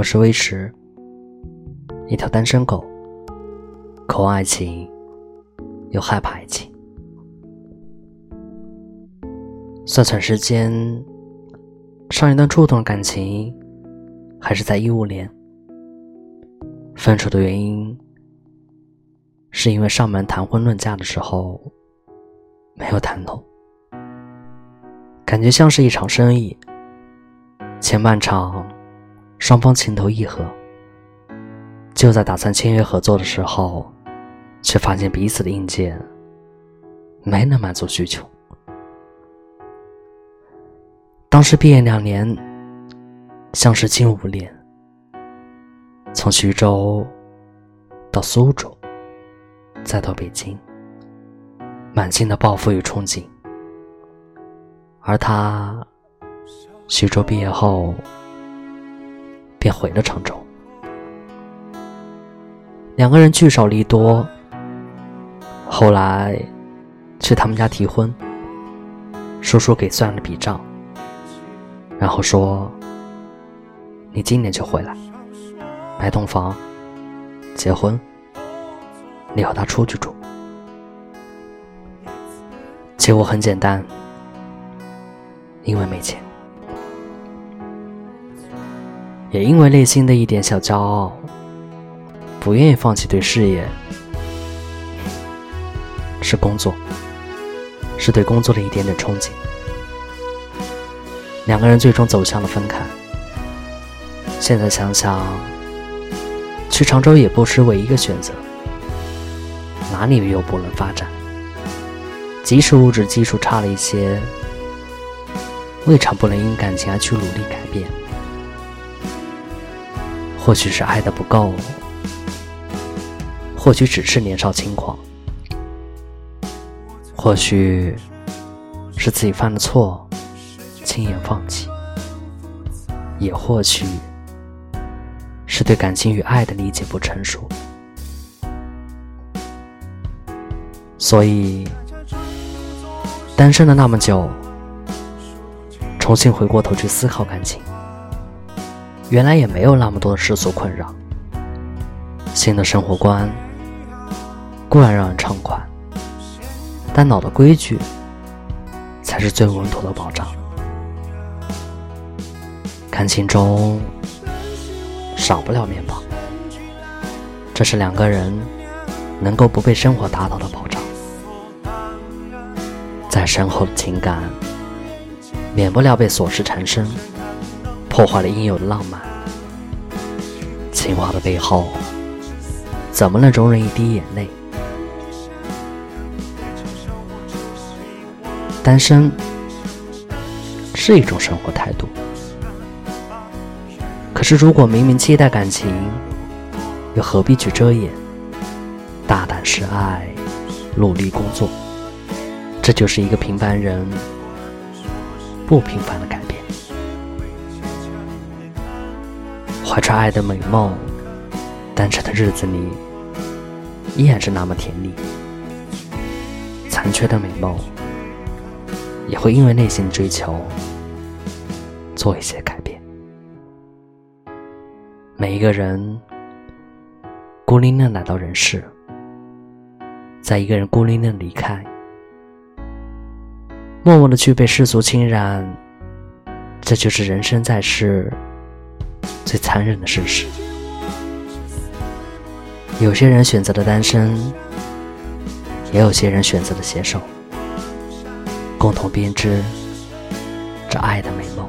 我是微池，一条单身狗，渴望爱情，又害怕爱情。算算时间，上一段触动的感情还是在一五年。分手的原因是因为上门谈婚论嫁的时候没有谈拢，感觉像是一场生意，前半场。双方情投意合，就在打算签约合作的时候，却发现彼此的硬件没能满足需求。当时毕业两年，像是近五年，从徐州到苏州，再到北京，满心的抱负与憧憬。而他，徐州毕业后。便回了常州，两个人聚少离多。后来去他们家提婚，叔叔给算了笔账，然后说：“你今年就回来，买栋房，结婚，你和他出去住。”结果很简单，因为没钱。也因为内心的一点小骄傲，不愿意放弃对事业，是工作，是对工作的一点点憧憬。两个人最终走向了分开。现在想想，去常州也不失唯一的选择，哪里又不能发展？即使物质基础差了一些，未尝不能因感情而去努力改变。或许是爱的不够，或许只是年少轻狂，或许是自己犯了错，轻言放弃，也或许是对感情与爱的理解不成熟。所以，单身了那么久，重新回过头去思考感情。原来也没有那么多的世俗困扰，新的生活观固然让人畅快，但老的规矩才是最稳妥的保障。感情中少不了面包，这是两个人能够不被生活打倒的保障。再深厚的情感，免不了被琐事缠身。破坏了应有的浪漫，情话的背后，怎么能容忍一滴眼泪？单身是一种生活态度，可是如果明明期待感情，又何必去遮掩？大胆示爱，努力工作，这就是一个平凡人不平凡的改怀揣爱的美梦，单纯的日子里依然是那么甜蜜。残缺的美梦，也会因为内心追求做一些改变。每一个人孤零零来到人世，在一个人孤零零离开，默默的去被世俗侵染，这就是人生在世。最残忍的事实，有些人选择了单身，也有些人选择了携手，共同编织这爱的美梦。